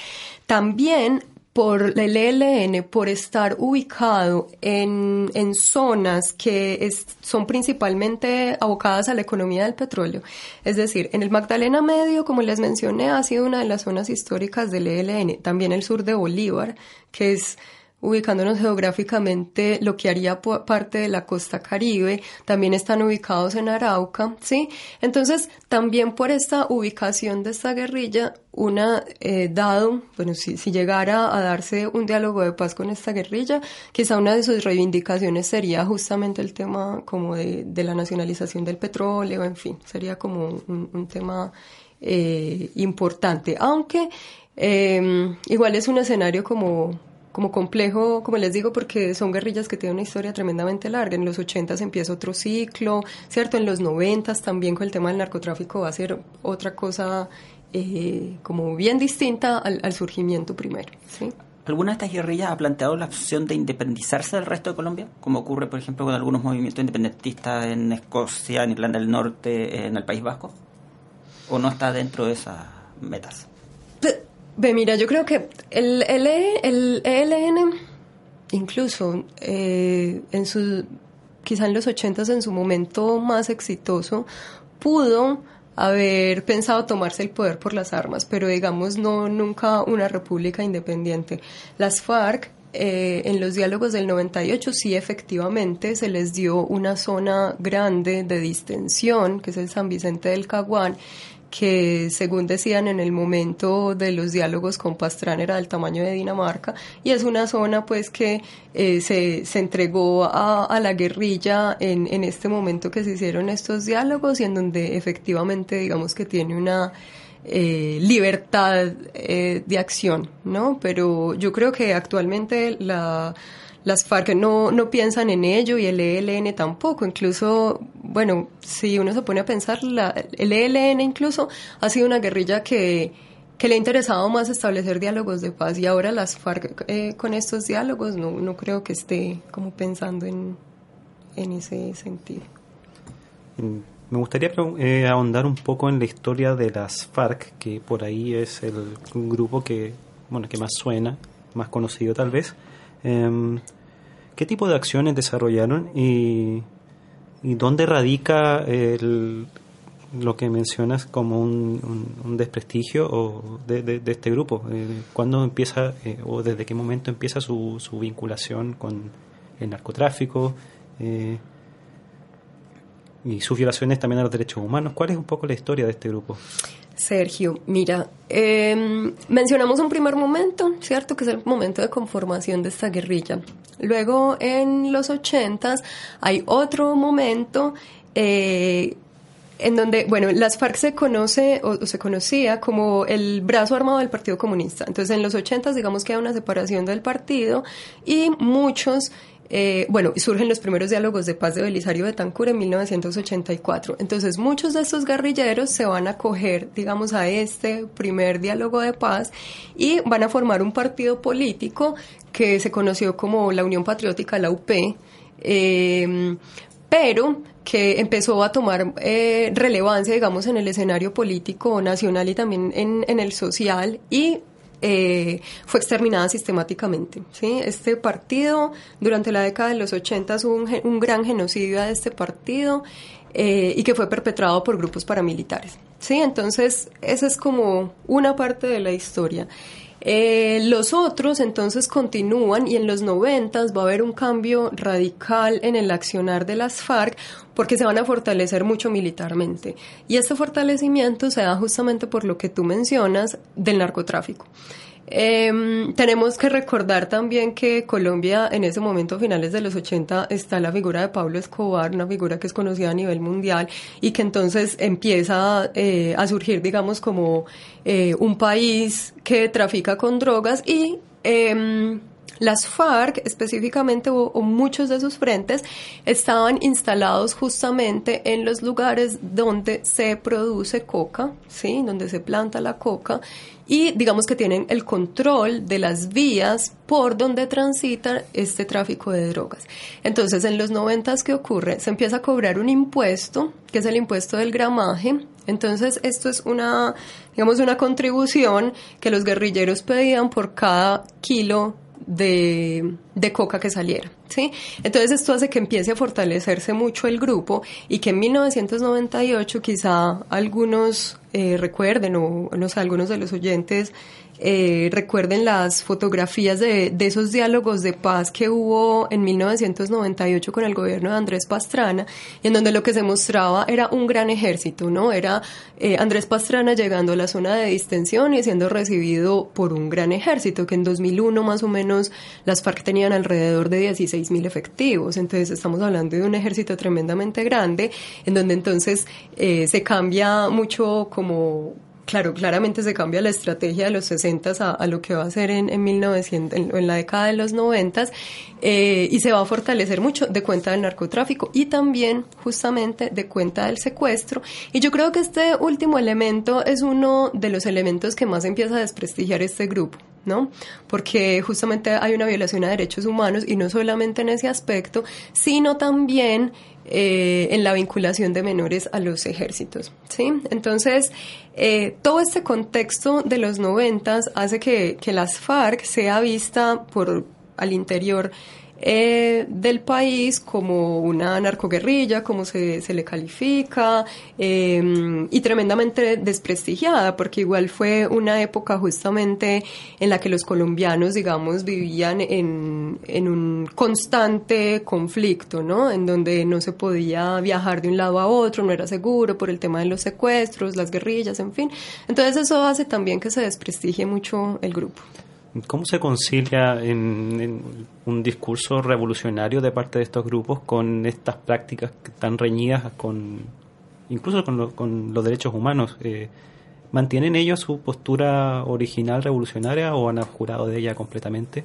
Speaker 3: También por el ELN, por estar ubicado en, en zonas que son principalmente abocadas a la economía del petróleo. Es decir, en el Magdalena Medio, como les mencioné, ha sido una de las zonas históricas del ELN. También el sur de Bolívar, que es ubicándonos geográficamente lo que haría parte de la costa caribe, también están ubicados en Arauca, ¿sí? Entonces, también por esta ubicación de esta guerrilla, una, eh, dado, bueno, si, si llegara a darse un diálogo de paz con esta guerrilla, quizá una de sus reivindicaciones sería justamente el tema como de, de la nacionalización del petróleo, en fin, sería como un, tema eh, importante, aunque eh, igual es un escenario como como complejo, como les digo, porque son guerrillas que tienen una historia tremendamente larga. En los 80 empieza otro ciclo, ¿cierto? En los 90 también con el tema del narcotráfico va a ser otra cosa eh, como bien distinta al, surgimiento primero, ¿sí?
Speaker 1: ¿Alguna de estas guerrillas ha planteado la opción de independizarse del resto de Colombia? Como ocurre, por ejemplo, con algunos movimientos independentistas en Escocia, en Irlanda del Norte, en el País Vasco. ¿O no está dentro de esas metas?
Speaker 3: Ve, mira, yo creo que el, el, el ELN, incluso eh, en su, quizá en los ochentas, en su momento más exitoso, pudo haber pensado tomarse el poder por las armas, pero digamos no nunca una república independiente. Las FARC eh, en los diálogos del 98 sí efectivamente se les dio una zona grande de distensión, que es el San Vicente del Caguán, que según decían en el momento de los diálogos con Pastrán era del tamaño de Dinamarca y es una zona pues que eh, se, se, entregó a, la guerrilla en, en este momento que se hicieron estos diálogos y en donde efectivamente digamos que tiene una eh, libertad eh, de acción, ¿no? Pero yo creo que actualmente la las FARC no, no piensan en ello y el ELN tampoco. Incluso, bueno, si uno se pone a pensar, la, el ELN incluso ha sido una guerrilla que, que le ha interesado más establecer diálogos de paz y ahora las FARC eh, con estos diálogos no, no creo que esté como pensando en, en ese sentido.
Speaker 2: Mm, me gustaría eh, ahondar un poco en la historia de las FARC, que por ahí es el grupo que, bueno, que más suena, más conocido tal vez. Em, ¿Qué tipo de acciones desarrollaron y, dónde radica el, lo que mencionas como un, desprestigio de, este grupo? Eh, ¿Cuándo empieza eh, o desde qué momento empieza su, su vinculación con el narcotráfico? Eh, y sus violaciones también a los derechos humanos. ¿Cuál es un poco la historia de este grupo?
Speaker 3: Sergio, mira, em, mencionamos un primer momento, ¿cierto? Que es el momento de conformación de esta guerrilla. Luego, en los ochentas, hay otro momento eh, en donde, bueno, las FARC se conoce o, se conocía como el brazo armado del Partido Comunista. Entonces, en los ochentas, digamos que hay una separación del partido y muchos eh, bueno, surgen los primeros diálogos de paz de Belisario de Tancur en 1984. Entonces, muchos de estos guerrilleros se van a acoger, digamos, a este primer diálogo de paz y van a formar un partido político que se conoció como la Unión Patriótica, la UP, eh, pero que empezó a tomar eh, relevancia, digamos, en el escenario político nacional y también en, en el social y eh, fue exterminada sistemáticamente. ¿sí? Este partido, durante la década de los 80 hubo un, gran genocidio de este partido eh, y que fue perpetrado por grupos paramilitares. ¿sí? Entonces, esa es como una parte de la historia. Eh, los otros entonces continúan y en los noventas va a haber un cambio radical en el accionar de las FARC porque se van a fortalecer mucho militarmente. Y este fortalecimiento se da justamente por lo que tú mencionas del narcotráfico. Em, tenemos que recordar también que Colombia en ese momento, finales de los 80, está la figura de Pablo Escobar, una figura que es conocida a nivel mundial y que entonces empieza eh, a surgir, digamos, como eh, un país que trafica con drogas y em, las FARC, específicamente, o, muchos de sus frentes, estaban instalados justamente en los lugares donde se produce coca, ¿sí? Donde se planta la coca y digamos que tienen el control de las vías por donde transita este tráfico de drogas. Entonces, en los noventas, ¿qué ocurre? Se empieza a cobrar un impuesto, que es el impuesto del gramaje. Entonces, esto es una, digamos, una contribución que los guerrilleros pedían por cada kilo de, de, coca que saliera, ¿sí? Entonces esto hace que empiece a fortalecerse mucho el grupo y que en 1998 quizá algunos eh, recuerden o no sé, algunos de los oyentes eh, recuerden las fotografías de, esos diálogos de paz que hubo en 1998 con el gobierno de Andrés Pastrana, en donde lo que se mostraba era un gran ejército, ¿no? Era eh, Andrés Pastrana llegando a la zona de distensión y siendo recibido por un gran ejército, que en 2001 más o menos las FARC tenían alrededor de 16 mil efectivos, entonces estamos hablando de un ejército tremendamente grande, en donde entonces eh, se cambia mucho como Claro, claramente se cambia la estrategia de los 60 a, lo que va a ser en, en 1900, en, la década de los 90 eh, y se va a fortalecer mucho de cuenta del narcotráfico y también justamente de cuenta del secuestro. Y yo creo que este último elemento es uno de los elementos que más empieza a desprestigiar este grupo. ¿no? Porque justamente hay una violación a derechos humanos y no solamente en ese aspecto, sino también eh, en la vinculación de menores a los ejércitos, ¿sí? Entonces, eh, todo este contexto de los noventas hace que, que las FARC sea vista por al interior eh, del país como una narcoguerrilla, como se, se le califica, em, y tremendamente desprestigiada, porque igual fue una época justamente en la que los colombianos, digamos, vivían en, en un constante conflicto, ¿no? En donde no se podía viajar de un lado a otro, no era seguro por el tema de los secuestros, las guerrillas, en fin. Entonces eso hace también que se desprestigie mucho el grupo.
Speaker 2: ¿Cómo se concilia en, un discurso revolucionario de parte de estos grupos con estas prácticas tan reñidas con incluso con, los derechos humanos? Eh, ¿Mantienen ellos su postura original revolucionaria o han jurado de ella completamente?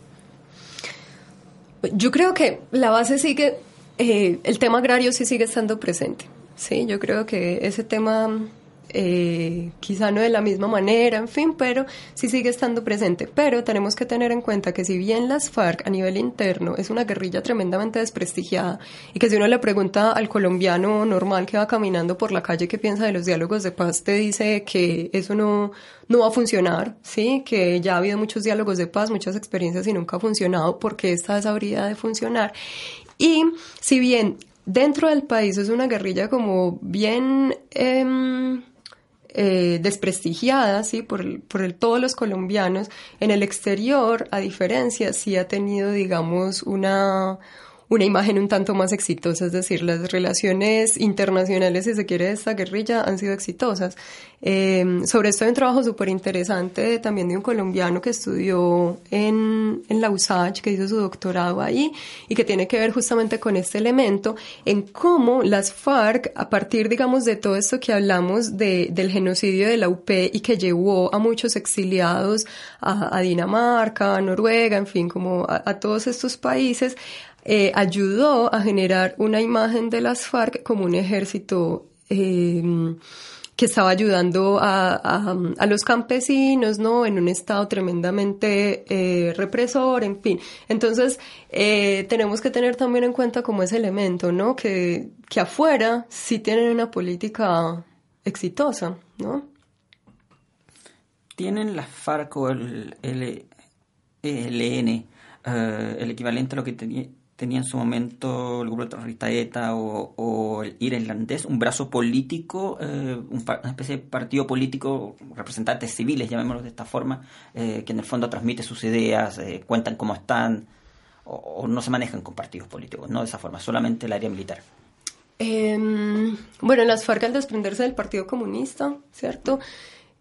Speaker 3: Yo creo que la base sigue, eh, el tema agrario sí sigue estando presente. Sí, yo creo que ese tema eh, quizá no de la misma manera, en fin, pero sí sigue estando presente. Pero tenemos que tener en cuenta que si bien las FARC a nivel interno es una guerrilla tremendamente desprestigiada y que si uno le pregunta al colombiano normal que va caminando por la calle qué piensa de los diálogos de paz, te dice que eso no, no va a funcionar, ¿sí? Que ya ha habido muchos diálogos de paz, muchas experiencias y nunca ha funcionado porque esta habilidad de funcionar. Y si bien dentro del país es una guerrilla como bien... Eh, eh, desprestigiada ¿sí? por, por todos los colombianos, en el exterior, a diferencia, sí ha tenido, digamos, una, una imagen un tanto más exitosa, es decir, las relaciones internacionales, si se quiere, de esta guerrilla han sido exitosas. Eh, sobre esto hay un trabajo súper interesante también de un colombiano que estudió en, en la USACH, que hizo su doctorado ahí, y que tiene que ver justamente con este elemento, en cómo las FARC, a partir, digamos, de todo esto que hablamos de, del genocidio de la UP y que llevó a muchos exiliados a, Dinamarca, a Noruega, en fin, como a todos estos países, eh, ayudó a generar una imagen de las FARC como un ejército eh, que estaba ayudando a, a, los campesinos, ¿no? En un estado tremendamente eh, represor, en fin. Entonces, tenemos que tener también en cuenta como ese elemento, ¿no? Que, que afuera sí tienen una política exitosa, ¿no?
Speaker 1: ¿Tienen las FARC o el, el, ELN el equivalente a lo que tenía tenía en su momento el grupo terrorista ETA o, el irlandés, un brazo político, eh, una especie de partido político, representantes civiles, llamémoslo de esta forma, eh, que en el fondo transmite sus ideas, eh, cuentan cómo están, o, no se manejan con partidos políticos, no de esa forma, solamente el área militar.
Speaker 3: Em, bueno, las FARC al desprenderse del Partido Comunista, ¿cierto?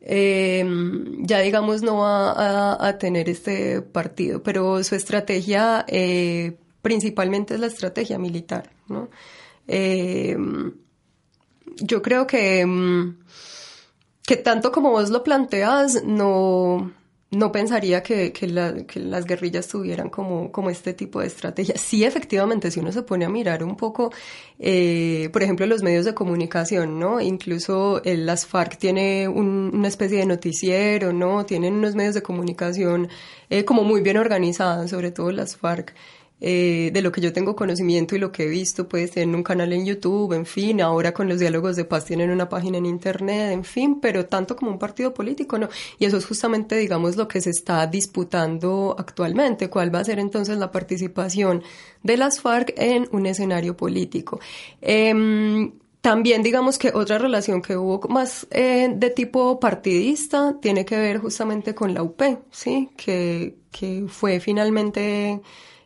Speaker 3: Em, ya digamos no va a, tener este partido, pero su estrategia principalmente es la estrategia militar, ¿no? Eh, yo creo que, mm, que tanto como vos lo planteas, no, no pensaría que, que, las guerrillas tuvieran como, como este tipo de estrategia. Sí, efectivamente, si uno se pone a mirar un poco, eh, por ejemplo, los medios de comunicación, ¿no? Incluso el, las FARC tiene una especie de noticiero, ¿no? Tienen unos medios de comunicación eh, como muy bien organizados, sobre todo las FARC. Eh, de lo que yo tengo conocimiento y lo que he visto, pues tienen un canal en YouTube, en fin, ahora con los diálogos de paz tienen una página en Internet, en fin, pero tanto como un partido político, ¿no? Y eso es justamente, digamos, lo que se está disputando actualmente, cuál va a ser entonces la participación de las FARC en un escenario político. Em, también digamos que otra relación que hubo más eh, de tipo partidista tiene que ver justamente con la UP, ¿sí? Que, que fue finalmente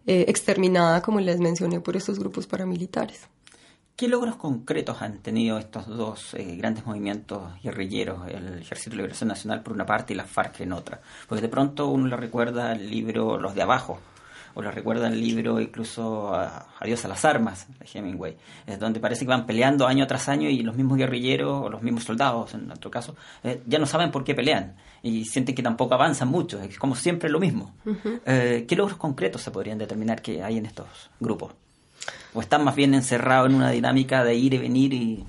Speaker 3: eh, exterminada, como les mencioné, por estos grupos paramilitares.
Speaker 1: ¿Qué logros concretos han tenido estos dos eh, grandes movimientos guerrilleros, el Ejército de Liberación Nacional por una parte y la FARC en otra? Porque de pronto uno le recuerda el libro Los de Abajo, o le recuerda el libro incluso Adiós a las armas de Hemingway, es donde parece que van peleando año tras año y los mismos guerrilleros o los mismos soldados, en otro caso, eh, ya no saben por qué pelean y sienten que tampoco avanzan mucho, es como siempre lo mismo. Eh, ¿Qué logros concretos se podrían determinar que hay en estos grupos? ¿O están más bien encerrados en una dinámica de ir y venir y,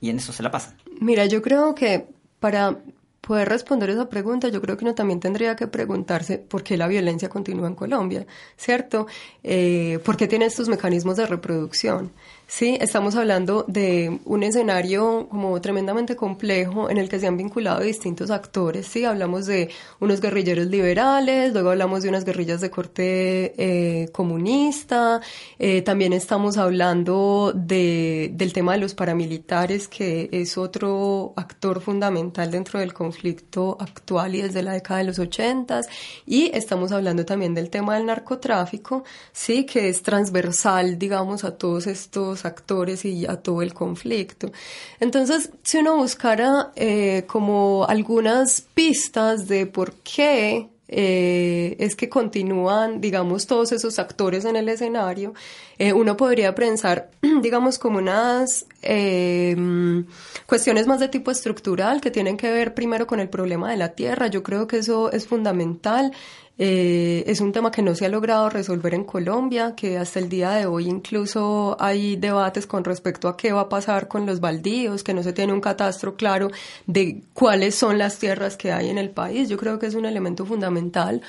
Speaker 1: y en eso se la pasan?
Speaker 3: Mira, yo creo que para poder responder esa pregunta, yo creo que uno también tendría que preguntarse por qué la violencia continúa en Colombia, ¿cierto? Eh, ¿Por qué tiene estos mecanismos de reproducción? Sí, estamos hablando de un escenario como tremendamente complejo en el que se han vinculado distintos actores. Sí, hablamos de unos guerrilleros liberales, luego hablamos de unas guerrillas de corte eh, comunista, eh, también estamos hablando de, del tema de los paramilitares, que es otro actor fundamental dentro del conflicto actual y desde la década de los ochentas, y estamos hablando también del tema del narcotráfico, sí, que es transversal, digamos, a todos estos actores y a todo el conflicto. Entonces, si uno buscara eh, como algunas pistas de por qué eh, es que continúan, digamos, todos esos actores en el escenario, eh, uno podría pensar, digamos, como unas cuestiones más de tipo estructural que tienen que ver primero con el problema de la tierra. Yo creo que eso es fundamental. Eh, es un tema que no se ha logrado resolver en Colombia, que hasta el día de hoy incluso hay debates con respecto a qué va a pasar con los baldíos, que no se tiene un catastro claro de cuáles son las tierras que hay en el país. Yo creo que es un elemento fundamental.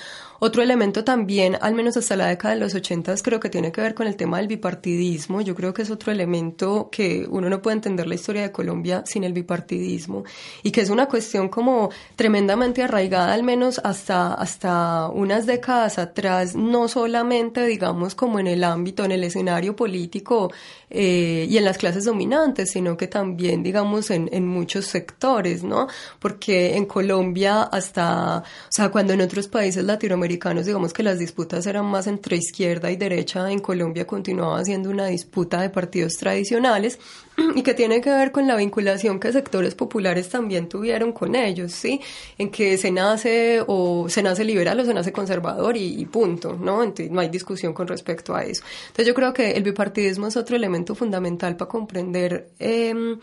Speaker 3: Otro elemento también, al menos hasta la década de los ochentas, creo que tiene que ver con el tema del bipartidismo. Yo creo que es otro elemento que uno no puede entender la historia de Colombia sin el bipartidismo y que es una cuestión como tremendamente arraigada, al menos hasta, hasta unas décadas atrás, no solamente, digamos, como en el ámbito, en el escenario político eh, y en las clases dominantes, sino que también, digamos, en, en muchos sectores, ¿no? Porque en Colombia hasta, o sea, cuando en otros países latinoamericanos digamos que las disputas eran más entre izquierda y derecha, en Colombia continuaba siendo una disputa de partidos tradicionales y que tiene que ver con la vinculación que sectores populares también tuvieron con ellos, ¿sí? En que se nace o se nace liberal o se nace conservador y, punto, ¿no? Entonces no hay discusión con respecto a eso. Entonces yo creo que el bipartidismo es otro elemento fundamental para comprender em,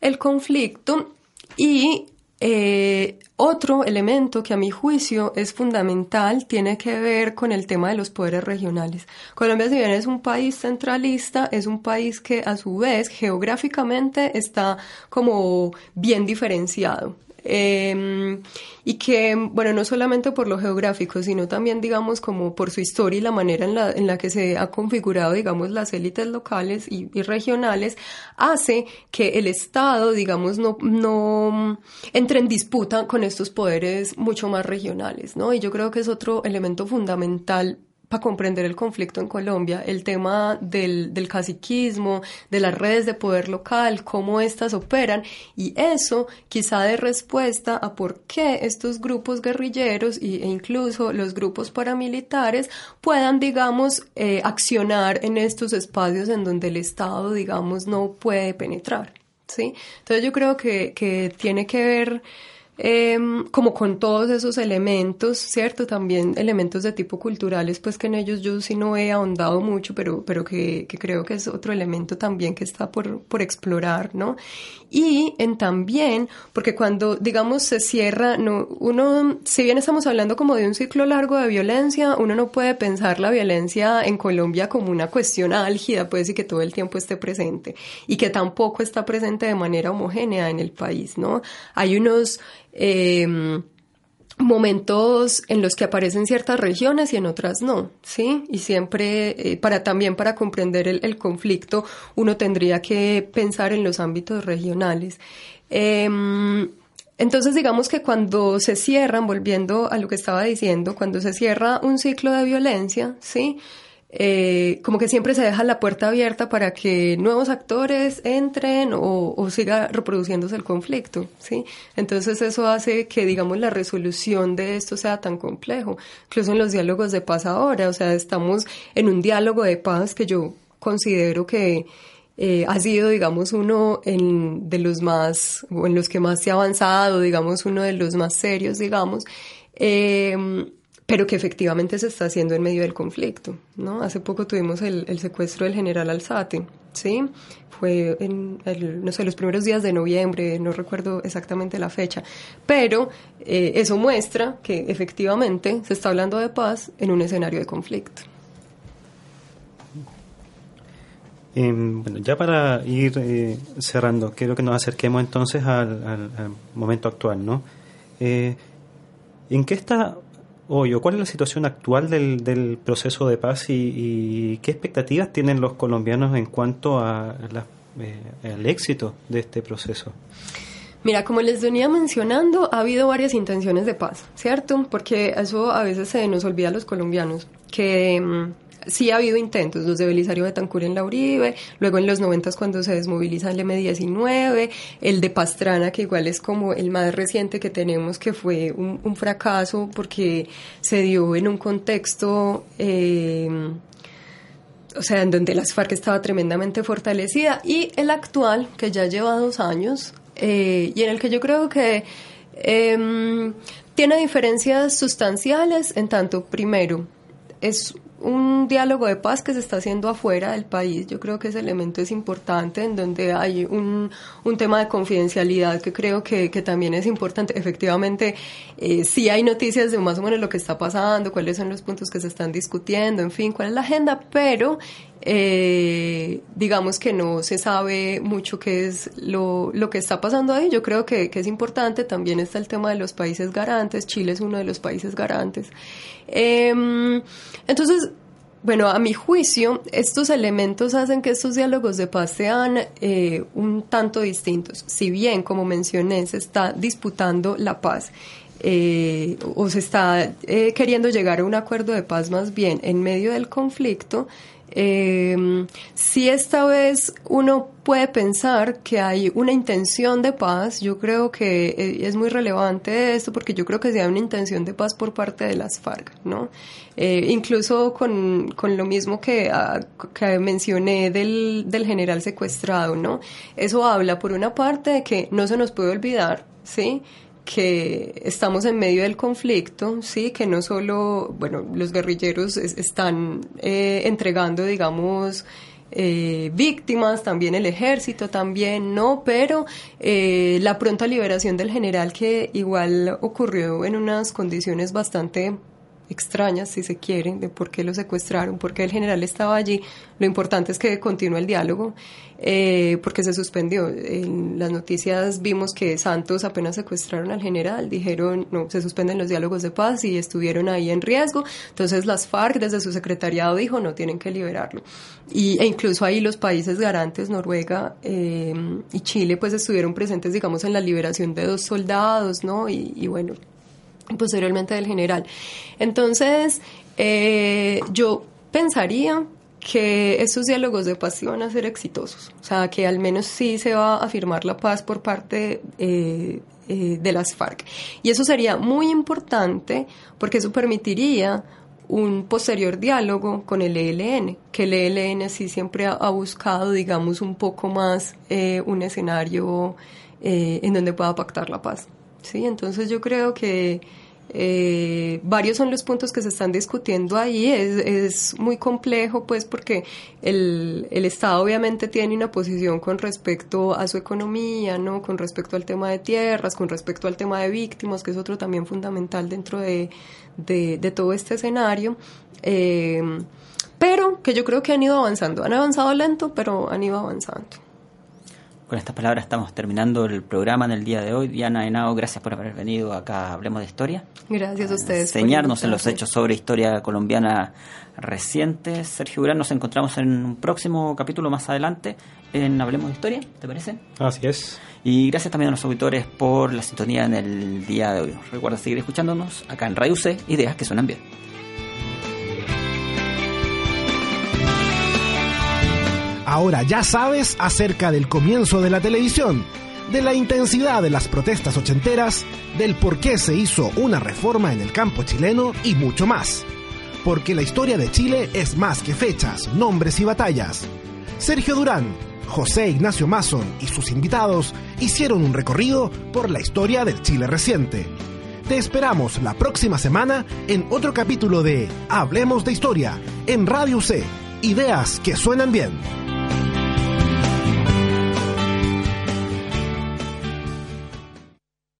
Speaker 3: el conflicto y eh, otro elemento que a mi juicio es fundamental tiene que ver con el tema de los poderes regionales. Colombia, si bien es un país centralista, es un país que a su vez geográficamente está como bien diferenciado. Em, y que, bueno, no solamente por lo geográfico, sino también, digamos, como por su historia y la manera en la, en la que se ha configurado, digamos, las élites locales y, regionales, hace que el Estado, digamos, no, no entre en disputa con estos poderes mucho más regionales, ¿no? Y yo creo que es otro elemento fundamental para comprender el conflicto en Colombia, el tema del, del caciquismo, de las redes de poder local, cómo éstas operan, y eso quizá de respuesta a por qué estos grupos guerrilleros e incluso los grupos paramilitares puedan, digamos, eh, accionar en estos espacios en donde el Estado, digamos, no puede penetrar. ¿sí? Entonces yo creo que, que tiene que ver Em, como con todos esos elementos, ¿cierto? También elementos de tipo culturales, pues que en ellos yo sí no he ahondado mucho, pero, pero que, que creo que es otro elemento también que está por, por explorar, ¿no? Y en también, porque cuando, digamos, se cierra, no, uno, si bien estamos hablando como de un ciclo largo de violencia, uno no puede pensar la violencia en Colombia como una cuestión álgida, pues, y que todo el tiempo esté presente, y que tampoco está presente de manera homogénea en el país, ¿no? Hay unos Em, momentos en los que aparecen ciertas regiones y en otras no, ¿sí? Y siempre, eh, para también para comprender el, conflicto, uno tendría que pensar en los ámbitos regionales. Em, entonces, digamos que cuando se cierran, volviendo a lo que estaba diciendo, cuando se cierra un ciclo de violencia, ¿sí? Eh, como que siempre se deja la puerta abierta para que nuevos actores entren o, siga reproduciéndose el conflicto, ¿sí? Entonces eso hace que, digamos, la resolución de esto sea tan complejo, incluso en los diálogos de paz ahora, o sea, estamos en un diálogo de paz que yo considero que eh, ha sido, digamos, uno en, de los más, o en los que más se ha avanzado, digamos, uno de los más serios, digamos, eh, pero que efectivamente se está haciendo en medio del conflicto, ¿no? Hace poco tuvimos el, secuestro del general Alzate, ¿sí? Fue en, no sé, los primeros días de noviembre, no recuerdo exactamente la fecha, pero eh, eso muestra que efectivamente se está hablando de paz en un escenario de conflicto.
Speaker 2: Em, bueno, ya para ir eh, cerrando, quiero que nos acerquemos entonces al, momento actual, ¿no? Eh, ¿En qué está Oye, ¿cuál es la situación actual del, del proceso de paz y, qué expectativas tienen los colombianos en cuanto a eh, al éxito de este proceso?
Speaker 3: Mira, como les venía mencionando, ha habido varias intenciones de paz, ¿cierto? Porque eso a veces se nos olvida a los colombianos, que mm, sí ha habido intentos, los de Belisario Betancur en la Uribe, luego en los noventas cuando se desmoviliza el M19, el de Pastrana, que igual es como el más reciente que tenemos, que fue un, fracaso porque se dio en un contexto... Eh, o sea, en donde las FARC estaba tremendamente fortalecida, y el actual, que ya lleva dos años, eh, y en el que yo creo que em, tiene diferencias sustanciales en tanto, primero, es un diálogo de paz que se está haciendo afuera del país. Yo creo que ese elemento es importante, en donde hay un, un tema de confidencialidad que creo que, que también es importante. Efectivamente, eh, sí hay noticias de más o menos lo que está pasando, cuáles son los puntos que se están discutiendo, en fin, cuál es la agenda, pero eh, digamos que no se sabe mucho qué es lo, lo que está pasando ahí. Yo creo que, que, es importante. También está el tema de los países garantes. Chile es uno de los países garantes. Em, entonces, bueno, a mi juicio, estos elementos hacen que estos diálogos de paz sean eh, un tanto distintos. Si bien, como mencioné, se está disputando la paz. Eh, o se está eh, queriendo llegar a un acuerdo de paz más bien en medio del conflicto, eh, si esta vez uno puede pensar que hay una intención de paz, yo creo que eh, es muy relevante esto porque yo creo que si hay una intención de paz por parte de las FARC, ¿no? Eh, incluso con, con, lo mismo que, ah, que mencioné del, del general secuestrado, ¿no? Eso habla por una parte de que no se nos puede olvidar, ¿sí? Que estamos en medio del conflicto, sí, que no solo, bueno, los guerrilleros están eh, entregando, digamos, eh, víctimas, también el ejército, también, ¿no? Pero eh, la pronta liberación del general que igual ocurrió en unas condiciones bastante extrañas, si se quiere, de por qué lo secuestraron, por qué el general estaba allí. Lo importante es que continúe el diálogo, eh, porque se suspendió. En las noticias vimos que Santos apenas secuestraron al general, dijeron, no, se suspenden los diálogos de paz y estuvieron ahí en riesgo. Entonces las FARC desde su secretariado dijo, no, tienen que liberarlo. Y, e incluso ahí los países garantes, Noruega eh, y Chile, pues estuvieron presentes, digamos, en la liberación de dos soldados, ¿no? Y, y bueno, posteriormente del general. Entonces, eh, yo pensaría que esos diálogos de paz iban a ser exitosos, o sea, que al menos sí se va a firmar la paz por parte eh, eh, de las FARC. Y eso sería muy importante porque eso permitiría un posterior diálogo con el ELN, que el ELN sí siempre ha, buscado, digamos, un poco más un escenario en donde pueda pactar la paz. ¿Sí? Entonces yo creo que eh, varios son los puntos que se están discutiendo ahí. Es, es muy complejo, pues, porque el, el, Estado obviamente tiene una posición con respecto a su economía, ¿no? Con respecto al tema de tierras, con respecto al tema de víctimas, que es otro también fundamental dentro de, de, todo este escenario. Eh, pero que yo creo que han ido avanzando. Han avanzado lento, pero han ido avanzando.
Speaker 1: Con estas palabras estamos terminando el programa en el día de hoy. Diana Henao, gracias por haber venido acá Hablemos de Historia.
Speaker 3: Gracias a ustedes.
Speaker 1: Enseñarnos en los hechos sobre historia colombiana reciente. Sergio Durán, nos encontramos en un próximo capítulo más adelante en Hablemos de Historia, ¿te parece?
Speaker 2: Así es.
Speaker 1: Y gracias también a los auditores por la sintonía en el día de hoy. Recuerda seguir escuchándonos acá en Radio C, ideas que suenan bien.
Speaker 4: Ahora ya sabes acerca del comienzo de la televisión, de la intensidad de las protestas ochenteras, del por qué se hizo una reforma en el campo chileno y mucho más. Porque la historia de Chile es más que fechas, nombres y batallas. Sergio Durán, José Ignacio Mason y sus invitados hicieron un recorrido por la historia del Chile reciente. Te esperamos la próxima semana en otro capítulo de Hablemos de Historia en Radio C. Ideas que suenan bien.